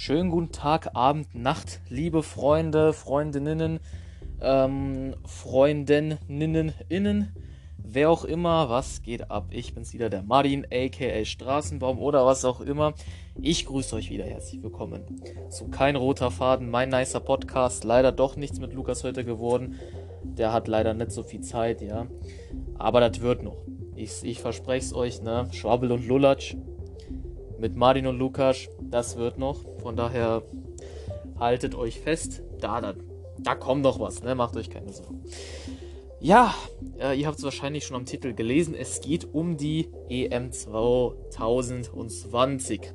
Schönen guten Tag, Abend, Nacht, liebe Freunde, Freundinnen, ähm, Freundinnen, innen, wer auch immer, was geht ab? Ich bin's wieder, der Martin, aka Straßenbaum oder was auch immer. Ich grüße euch wieder, herzlich willkommen zu Kein Roter Faden, mein nicer Podcast. Leider doch nichts mit Lukas heute geworden. Der hat leider nicht so viel Zeit, ja. Aber das wird noch. Ich, ich verspreche es euch, ne? Schwabbel und Lulatsch mit Martin und Lukas, das wird noch. Von daher haltet euch fest. Da, da, da kommt noch was, ne? Macht euch keine Sorgen. Ja, äh, ihr habt es wahrscheinlich schon am Titel gelesen. Es geht um die EM 2020.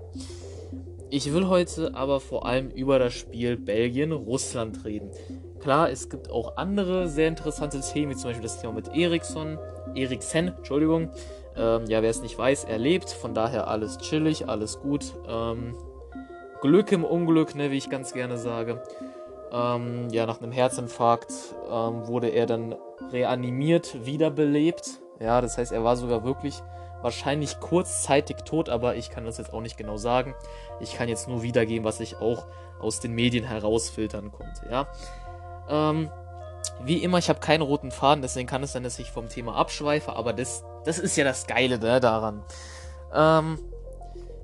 Ich will heute aber vor allem über das Spiel Belgien-Russland reden. Klar, es gibt auch andere sehr interessante Themen, wie zum Beispiel das Thema mit Ericsson, Eriksen, Entschuldigung. Ähm, ja, wer es nicht weiß, er lebt, von daher alles chillig, alles gut. Ähm, Glück im Unglück, ne, wie ich ganz gerne sage. Ähm, ja, nach einem Herzinfarkt ähm, wurde er dann reanimiert, wiederbelebt. Ja, das heißt, er war sogar wirklich wahrscheinlich kurzzeitig tot, aber ich kann das jetzt auch nicht genau sagen. Ich kann jetzt nur wiedergeben, was ich auch aus den Medien herausfiltern konnte, ja. Ähm, wie immer, ich habe keinen roten Faden, deswegen kann es sein, dass ich vom Thema abschweife, aber das, das ist ja das Geile ne, daran. Ähm,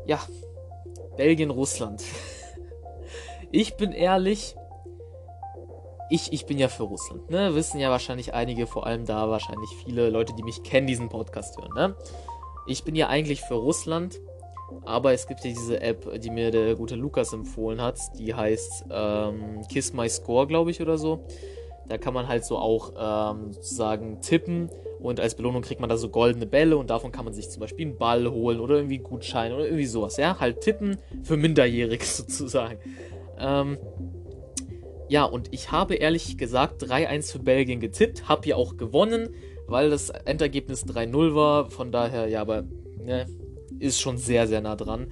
ja, Belgien, Russland. ich bin ehrlich, ich, ich bin ja für Russland, ne? Wissen ja wahrscheinlich einige, vor allem da wahrscheinlich viele Leute, die mich kennen, diesen Podcast hören, ne? Ich bin ja eigentlich für Russland, aber es gibt ja diese App, die mir der gute Lukas empfohlen hat, die heißt ähm, Kiss My Score, glaube ich, oder so. Da kann man halt so auch ähm, sozusagen tippen und als Belohnung kriegt man da so goldene Bälle und davon kann man sich zum Beispiel einen Ball holen oder irgendwie Gutschein oder irgendwie sowas, ja. Halt tippen für Minderjährige sozusagen. Ähm, ja, und ich habe ehrlich gesagt 3-1 für Belgien getippt, habe ja auch gewonnen, weil das Endergebnis 3-0 war. Von daher, ja, aber ne, ist schon sehr, sehr nah dran.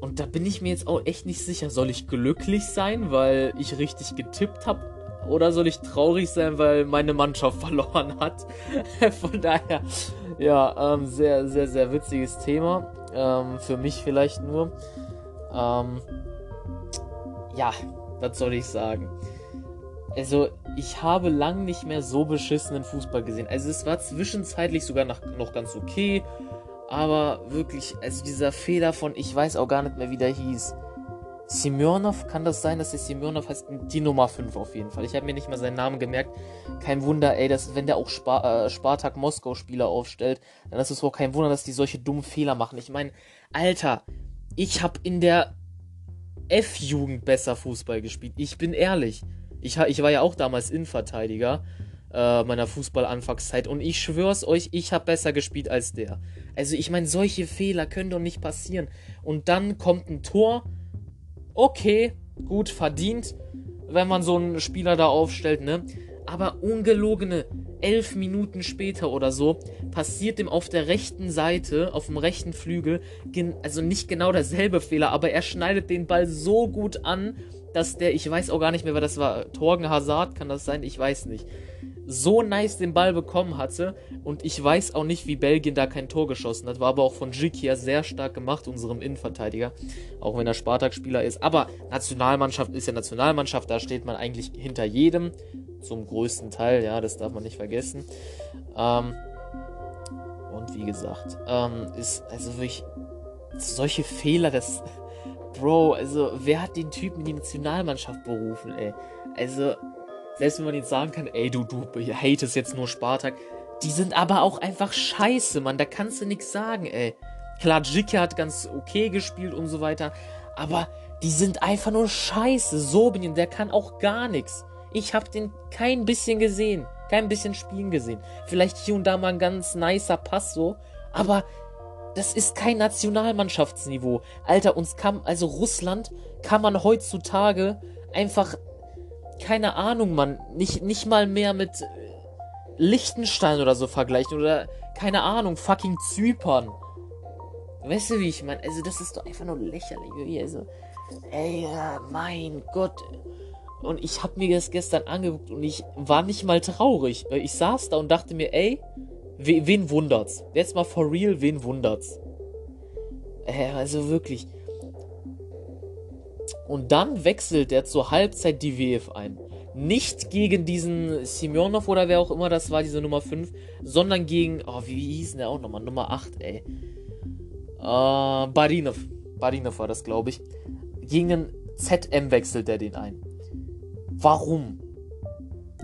Und da bin ich mir jetzt auch echt nicht sicher. Soll ich glücklich sein, weil ich richtig getippt habe? Oder soll ich traurig sein, weil meine Mannschaft verloren hat? Von daher, ja, ähm, sehr, sehr, sehr witziges Thema. Ähm, für mich vielleicht nur. Ähm, ja, was soll ich sagen? Also, ich habe lang nicht mehr so beschissenen Fußball gesehen. Also, es war zwischenzeitlich sogar noch, noch ganz okay. Aber wirklich, also dieser Fehler von, ich weiß auch gar nicht mehr, wie der hieß. Semyonov, kann das sein, dass der Semyonov heißt? Die Nummer 5 auf jeden Fall. Ich habe mir nicht mal seinen Namen gemerkt. Kein Wunder, ey, dass, wenn der auch Spar äh, Spartak Moskau Spieler aufstellt, dann ist es auch kein Wunder, dass die solche dummen Fehler machen. Ich meine, Alter, ich habe in der F-Jugend besser Fußball gespielt. Ich bin ehrlich. Ich, ich war ja auch damals Innenverteidiger äh, meiner Fußball-Anfangszeit. Und ich schwör's euch, ich habe besser gespielt als der. Also ich meine, solche Fehler können doch nicht passieren. Und dann kommt ein Tor. Okay, gut, verdient, wenn man so einen Spieler da aufstellt, ne? Aber ungelogene elf Minuten später oder so passiert ihm auf der rechten Seite, auf dem rechten Flügel, also nicht genau derselbe Fehler, aber er schneidet den Ball so gut an, dass der, ich weiß auch gar nicht mehr, wer das war, Torgen Hazard, kann das sein? Ich weiß nicht so nice den Ball bekommen hatte. Und ich weiß auch nicht, wie Belgien da kein Tor geschossen hat. War aber auch von Jikia sehr stark gemacht, unserem Innenverteidiger. Auch wenn er Spartak-Spieler ist. Aber Nationalmannschaft ist ja Nationalmannschaft. Da steht man eigentlich hinter jedem. Zum größten Teil, ja, das darf man nicht vergessen. Ähm, und wie gesagt, ähm, ist also wirklich solche Fehler, das. Bro, also wer hat den Typen in die Nationalmannschaft berufen, ey? Also, selbst wenn man jetzt sagen kann, ey, du, du hatest jetzt nur Spartak. Die sind aber auch einfach scheiße, Mann. Da kannst du nichts sagen, ey. Klar, Jicke hat ganz okay gespielt und so weiter. Aber die sind einfach nur scheiße. Sobinin, der kann auch gar nichts. Ich hab den kein bisschen gesehen. Kein bisschen spielen gesehen. Vielleicht hier und da mal ein ganz nicer Pass so. Aber das ist kein Nationalmannschaftsniveau. Alter, uns kann, also Russland kann man heutzutage einfach keine Ahnung, Mann, nicht, nicht mal mehr mit Liechtenstein oder so vergleichen oder keine Ahnung, fucking Zypern. Weißt du, wie ich meine? Also, das ist doch einfach nur lächerlich. Also, ey, mein Gott. Und ich hab mir das gestern angeguckt und ich war nicht mal traurig. Ich saß da und dachte mir, ey, wen wundert's? Jetzt mal for real, wen wundert's? Äh, also wirklich. Und dann wechselt er zur Halbzeit die WF ein. Nicht gegen diesen Simonov oder wer auch immer das war, diese Nummer 5, sondern gegen, oh, wie hieß denn der auch nochmal? Nummer 8, ey. Äh, Barinov. Barinov war das, glaube ich. Gegen den ZM wechselt er den ein. Warum?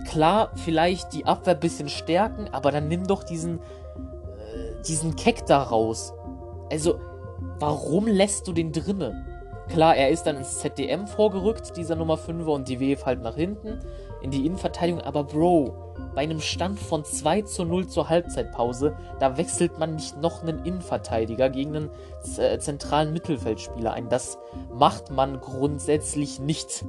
Klar, vielleicht die Abwehr ein bisschen stärken, aber dann nimm doch diesen, äh, diesen Keck da raus. Also, warum lässt du den drinnen? Klar, er ist dann ins ZDM vorgerückt, dieser Nummer 5er, und die WF halt nach hinten in die Innenverteidigung. Aber Bro, bei einem Stand von 2 zu 0 zur Halbzeitpause, da wechselt man nicht noch einen Innenverteidiger gegen einen äh, zentralen Mittelfeldspieler ein. Das macht man grundsätzlich nicht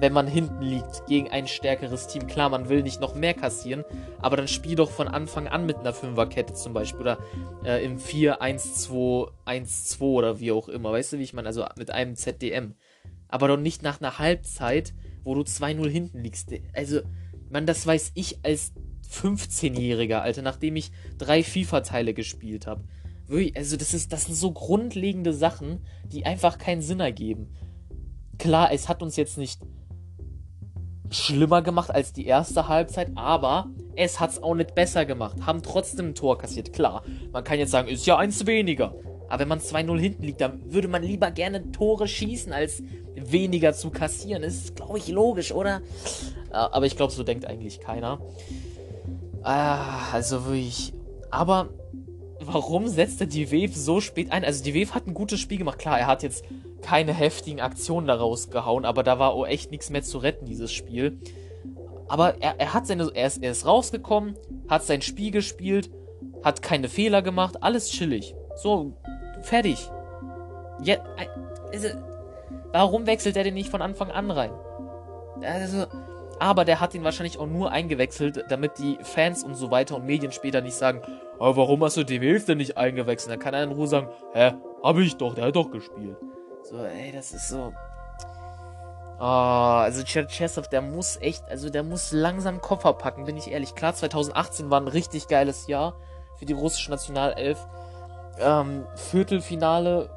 wenn man hinten liegt gegen ein stärkeres Team. Klar, man will nicht noch mehr kassieren, aber dann spiel doch von Anfang an mit einer Fünferkette zum Beispiel oder äh, im 4-1-2-1-2 oder wie auch immer. Weißt du, wie ich meine? Also mit einem ZDM. Aber doch nicht nach einer Halbzeit, wo du 2-0 hinten liegst. Also, man, das weiß ich als 15-Jähriger, Alter, nachdem ich drei FIFA-Teile gespielt habe. Also, das, ist, das sind so grundlegende Sachen, die einfach keinen Sinn ergeben. Klar, es hat uns jetzt nicht schlimmer gemacht als die erste Halbzeit, aber es hat es auch nicht besser gemacht. Haben trotzdem ein Tor kassiert. Klar, man kann jetzt sagen, ist ja eins weniger. Aber wenn man 2-0 hinten liegt, dann würde man lieber gerne Tore schießen, als weniger zu kassieren. Das ist, glaube ich, logisch, oder? Aber ich glaube, so denkt eigentlich keiner. Ah, also wirklich. Aber warum setzt er die Wave so spät ein? Also die Wave hat ein gutes Spiel gemacht. Klar, er hat jetzt keine heftigen Aktionen daraus gehauen, aber da war auch echt nichts mehr zu retten, dieses Spiel. Aber er, er hat seine, er ist, er ist rausgekommen, hat sein Spiel gespielt, hat keine Fehler gemacht, alles chillig. So, fertig. Ja, also, warum wechselt er denn nicht von Anfang an rein? Also, aber der hat ihn wahrscheinlich auch nur eingewechselt, damit die Fans und so weiter und Medien später nicht sagen, aber warum hast du die Wilf denn nicht eingewechselt? Dann kann er in Ruhe sagen, hä, hab ich doch, der hat doch gespielt. So, ey, das ist so. Oh, also Cherchesov, der muss echt, also der muss langsam Koffer packen, bin ich ehrlich. Klar, 2018 war ein richtig geiles Jahr für die russische Nationalelf. Ähm, Viertelfinale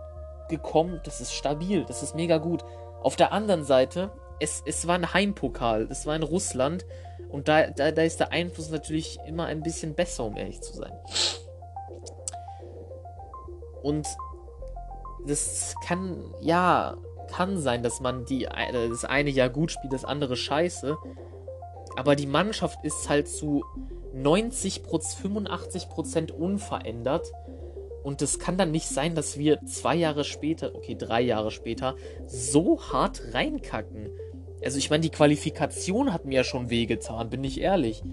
gekommen, das ist stabil, das ist mega gut. Auf der anderen Seite, es, es war ein Heimpokal, es war in Russland und da, da, da ist der Einfluss natürlich immer ein bisschen besser, um ehrlich zu sein. Und das kann, ja, kann sein, dass man die, das eine Jahr gut spielt, das andere scheiße. Aber die Mannschaft ist halt zu 90%, 85 Prozent unverändert. Und es kann dann nicht sein, dass wir zwei Jahre später, okay, drei Jahre später, so hart reinkacken. Also ich meine, die Qualifikation hat mir ja schon wehgetan, bin ich ehrlich.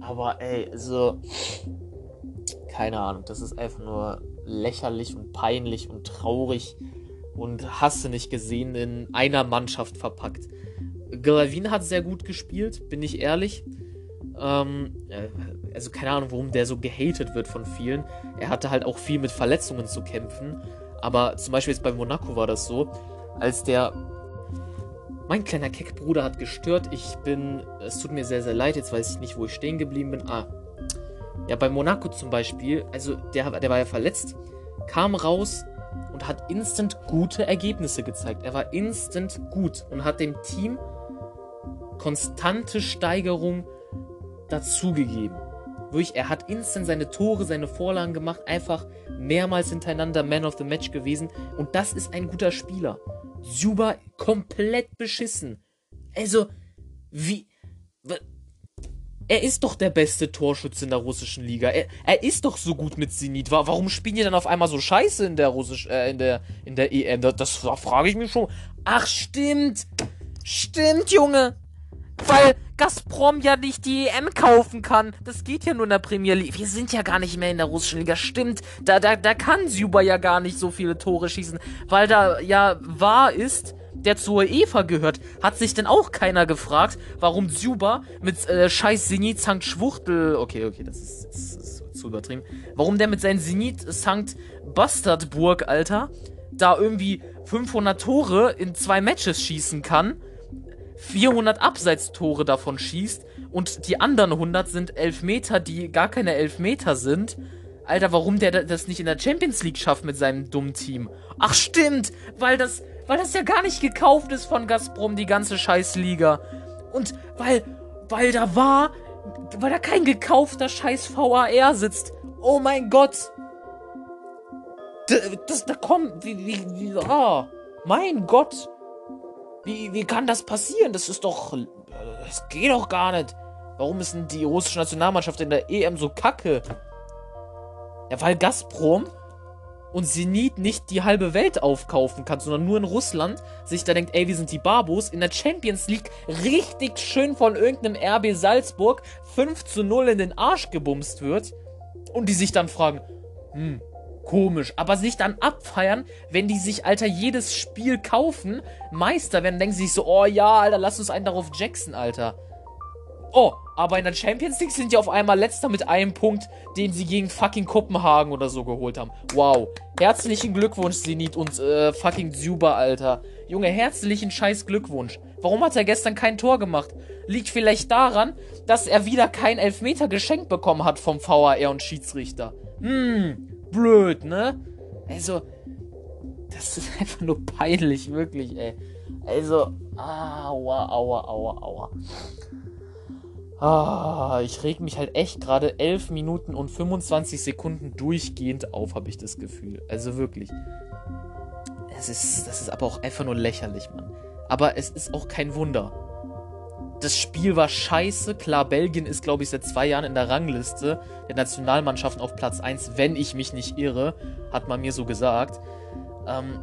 Aber ey, also keine Ahnung, das ist einfach nur lächerlich und peinlich und traurig und hast du nicht gesehen in einer Mannschaft verpackt. Gravin hat sehr gut gespielt, bin ich ehrlich. Ähm, äh, also keine Ahnung, warum der so gehatet wird von vielen. Er hatte halt auch viel mit Verletzungen zu kämpfen. Aber zum Beispiel jetzt bei Monaco war das so, als der mein kleiner Keckbruder hat gestört. Ich bin. Es tut mir sehr, sehr leid. Jetzt weiß ich nicht, wo ich stehen geblieben bin. Ah, ja, bei Monaco zum Beispiel, also der, der war ja verletzt, kam raus und hat instant gute Ergebnisse gezeigt. Er war instant gut und hat dem Team konstante Steigerung dazugegeben. Wirklich, er hat instant seine Tore, seine Vorlagen gemacht, einfach mehrmals hintereinander Man of the Match gewesen. Und das ist ein guter Spieler. Zuba komplett beschissen. Also, wie. Er ist doch der beste Torschütze in der russischen Liga. Er, er ist doch so gut mit Zenit. Warum spielen die dann auf einmal so scheiße in der russisch, äh, in der, in der EM? Das, das frage ich mich schon. Ach, stimmt. Stimmt, Junge. Weil Gazprom ja nicht die EM kaufen kann. Das geht ja nur in der Premier League. Wir sind ja gar nicht mehr in der russischen Liga. Stimmt. Da, da, da kann Zuba ja gar nicht so viele Tore schießen. Weil da ja wahr ist, der zur Eva gehört, hat sich denn auch keiner gefragt, warum Zuba mit äh, scheiß Zenit Sankt Schwuchtel, okay, okay, das ist, das ist zu übertrieben, warum der mit seinem Zenit Sankt Bastardburg, Alter, da irgendwie 500 Tore in zwei Matches schießen kann, 400 Abseitstore davon schießt und die anderen 100 sind Elfmeter, die gar keine Elfmeter sind. Alter, warum der das nicht in der Champions League schafft mit seinem dummen Team? Ach stimmt, weil das weil das ja gar nicht gekauft ist von Gazprom, die ganze Scheißliga. Und weil, weil da war, weil da kein gekaufter Scheiß VAR sitzt. Oh mein Gott. Das, das da kommt, wie, wie, wie, oh, mein Gott. Wie, wie kann das passieren? Das ist doch, das geht doch gar nicht. Warum ist denn die russische Nationalmannschaft in der EM so kacke? Ja, weil Gazprom und Zenit nicht die halbe Welt aufkaufen kann, sondern nur in Russland sich da denkt, ey, wir sind die Barbos, in der Champions League richtig schön von irgendeinem RB Salzburg 5 zu 0 in den Arsch gebumst wird und die sich dann fragen, hm, komisch, aber sich dann abfeiern, wenn die sich, Alter, jedes Spiel kaufen, Meister werden, denken sie sich so, oh ja, Alter, lass uns einen darauf Jackson, Alter. Oh, aber in der Champions League sind die auf einmal letzter mit einem Punkt, den sie gegen fucking Kopenhagen oder so geholt haben. Wow. Herzlichen Glückwunsch, Zenit und äh, fucking Zuba, Alter. Junge, herzlichen scheiß Glückwunsch. Warum hat er gestern kein Tor gemacht? Liegt vielleicht daran, dass er wieder kein Elfmeter geschenkt bekommen hat vom VAR und Schiedsrichter. Hm, blöd, ne? Also, das ist einfach nur peinlich, wirklich, ey. Also, aua, aua, aua, aua. Ah, ich reg mich halt echt gerade 11 Minuten und 25 Sekunden durchgehend auf, habe ich das Gefühl. Also wirklich. Das ist, das ist aber auch einfach nur lächerlich, Mann. Aber es ist auch kein Wunder. Das Spiel war scheiße. Klar, Belgien ist, glaube ich, seit zwei Jahren in der Rangliste der Nationalmannschaften auf Platz 1, wenn ich mich nicht irre. Hat man mir so gesagt. Ähm,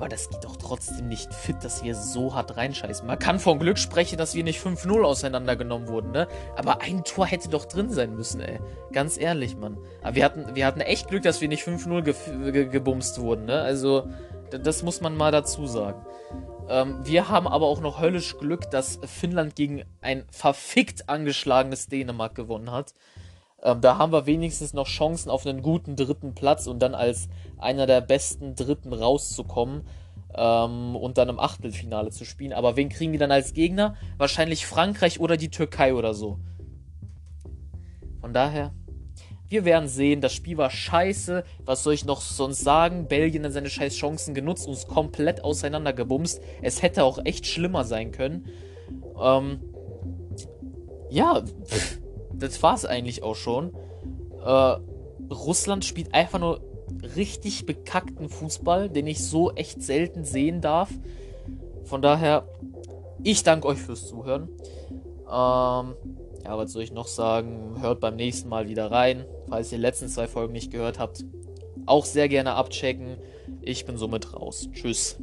aber das geht doch trotzdem nicht fit, dass wir so hart reinscheißen. Man kann von Glück sprechen, dass wir nicht 5-0 auseinandergenommen wurden, ne? Aber ein Tor hätte doch drin sein müssen, ey. Ganz ehrlich, Mann. Aber wir hatten, wir hatten echt Glück, dass wir nicht 5-0 ge ge gebumst wurden, ne? Also, das muss man mal dazu sagen. Ähm, wir haben aber auch noch höllisch Glück, dass Finnland gegen ein verfickt angeschlagenes Dänemark gewonnen hat. Ähm, da haben wir wenigstens noch Chancen auf einen guten dritten Platz und dann als einer der besten Dritten rauszukommen ähm, und dann im Achtelfinale zu spielen. Aber wen kriegen wir dann als Gegner? Wahrscheinlich Frankreich oder die Türkei oder so. Von daher, wir werden sehen. Das Spiel war scheiße. Was soll ich noch sonst sagen? Belgien hat seine scheiß Chancen genutzt und uns komplett auseinandergebumst. Es hätte auch echt schlimmer sein können. Ähm, ja, das war es eigentlich auch schon. Äh, Russland spielt einfach nur richtig bekackten Fußball, den ich so echt selten sehen darf. Von daher, ich danke euch fürs Zuhören. Ähm, ja, was soll ich noch sagen? Hört beim nächsten Mal wieder rein, falls ihr die letzten zwei Folgen nicht gehört habt. Auch sehr gerne abchecken. Ich bin somit raus. Tschüss.